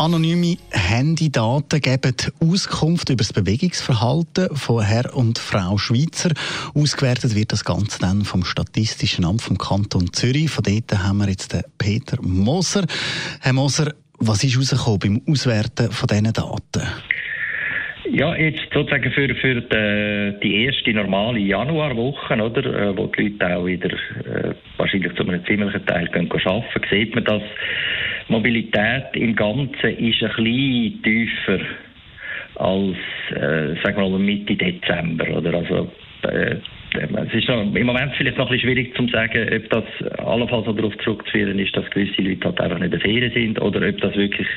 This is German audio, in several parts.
Anonyme Handydaten geben Auskunft über das Bewegungsverhalten von Herr und Frau Schweizer. Ausgewertet wird das Ganze dann vom Statistischen Amt vom Kanton Zürich. Von dort haben wir jetzt den Peter Moser. Herr Moser, was ist herausgekommen beim Auswerten von diesen Daten? Ja, jetzt sozusagen für, für die, die erste normale Januarwoche, oder, äh, wo die Leute auch wieder äh, wahrscheinlich zu einem ziemlichen Teil gehen arbeiten, sieht man, dass Mobilität im Ganzen ist ein bisschen tiefer als, äh, sagen wir mal, Mitte Dezember. Oder? Also, äh, es ist noch, im Moment vielleicht noch ein bisschen schwierig zu sagen, ob das allenfalls darauf zurückzuführen ist, dass gewisse Leute halt einfach nicht in Ferien sind oder ob das wirklich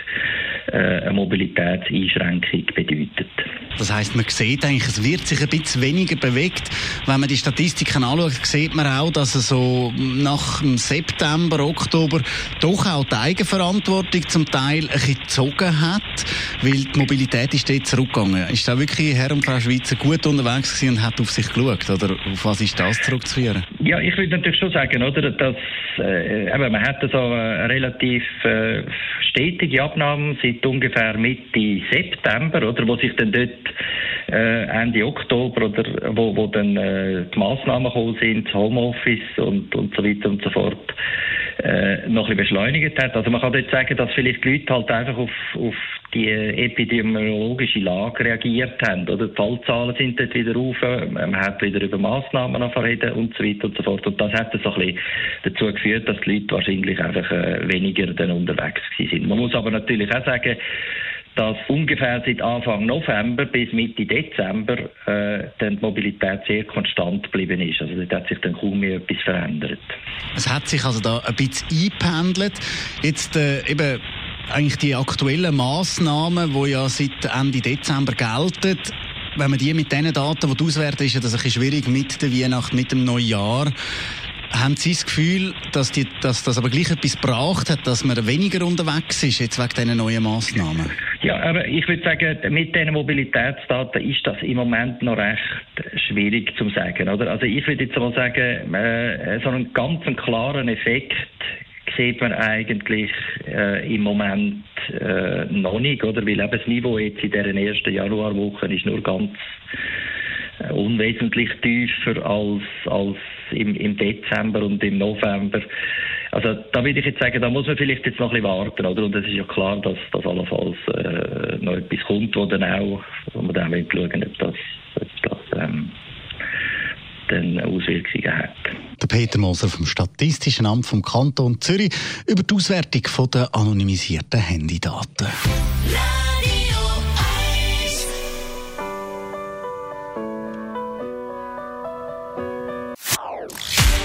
äh, eine Mobilitätseinschränkung bedeutet. Das heißt, man sieht eigentlich, es wird sich ein bisschen weniger bewegt. Wenn man die Statistiken anschaut, sieht man auch, dass so nach September, Oktober doch auch die Eigenverantwortung zum Teil ein bisschen gezogen hat, weil die Mobilität ist dort zurückgegangen. Ist da wirklich Herr und Frau Schweizer gut unterwegs gewesen und hat auf sich geschaut? Oder auf was ist das zurückzuführen? Ja, ich würde natürlich schon sagen, oder, dass äh, eben, man hat so eine relativ äh, stetige Abnahme seit ungefähr Mitte September, oder, wo sich dann dort äh, Ende Oktober oder wo, wo dann äh, die Massnahmen gekommen sind, Homeoffice und, und so weiter und so fort, äh, noch ein bisschen beschleunigt hat. Also man kann jetzt sagen, dass vielleicht die Leute halt einfach auf, auf die epidemiologische Lage reagiert haben. Oder die Fallzahlen sind dort wieder rauf, man hat wieder über Massnahmen reden und so weiter und so fort. Und das hat so ein bisschen dazu geführt, dass die Leute wahrscheinlich einfach äh, weniger dann unterwegs sind. Man muss aber natürlich auch sagen, dass ungefähr seit Anfang November bis Mitte Dezember äh, dann die Mobilität sehr konstant geblieben ist. Also dort hat sich dann kaum mehr etwas verändert. Es hat sich also da ein bisschen eingependelt. Jetzt äh, eben eigentlich die aktuellen Massnahmen, die ja seit Ende Dezember gelten, wenn man die mit den Daten die auswerten, ist ja das ein bisschen schwierig mit der Weihnacht, mit dem Neujahr. Haben Sie das Gefühl, dass, die, dass das aber gleich etwas gebracht hat, dass man weniger unterwegs ist, jetzt wegen diesen neuen Massnahmen? Ja, aber ich würde sagen, mit diesen Mobilitätsdaten ist das im Moment noch recht schwierig zu sagen. Oder? Also ich würde jetzt mal sagen, äh, so einen ganz klaren Effekt sieht man eigentlich äh, im Moment äh, noch nicht, oder? Weil eben das Niveau jetzt in dieser ersten Januarwoche ist nur ganz äh, unwesentlich tiefer als, als im, im Dezember und im November. Also da würde ich jetzt sagen, da muss man vielleicht jetzt noch ein bisschen warten, oder? Und es ist ja klar, dass das allenfalls äh, noch etwas kommt, wo dann auch, wo man dann schauen ob das, ob das ähm, dann Auswirkungen hat. Der Peter Moser vom Statistischen Amt vom Kanton Zürich über die Auswertung der anonymisierten Handydaten.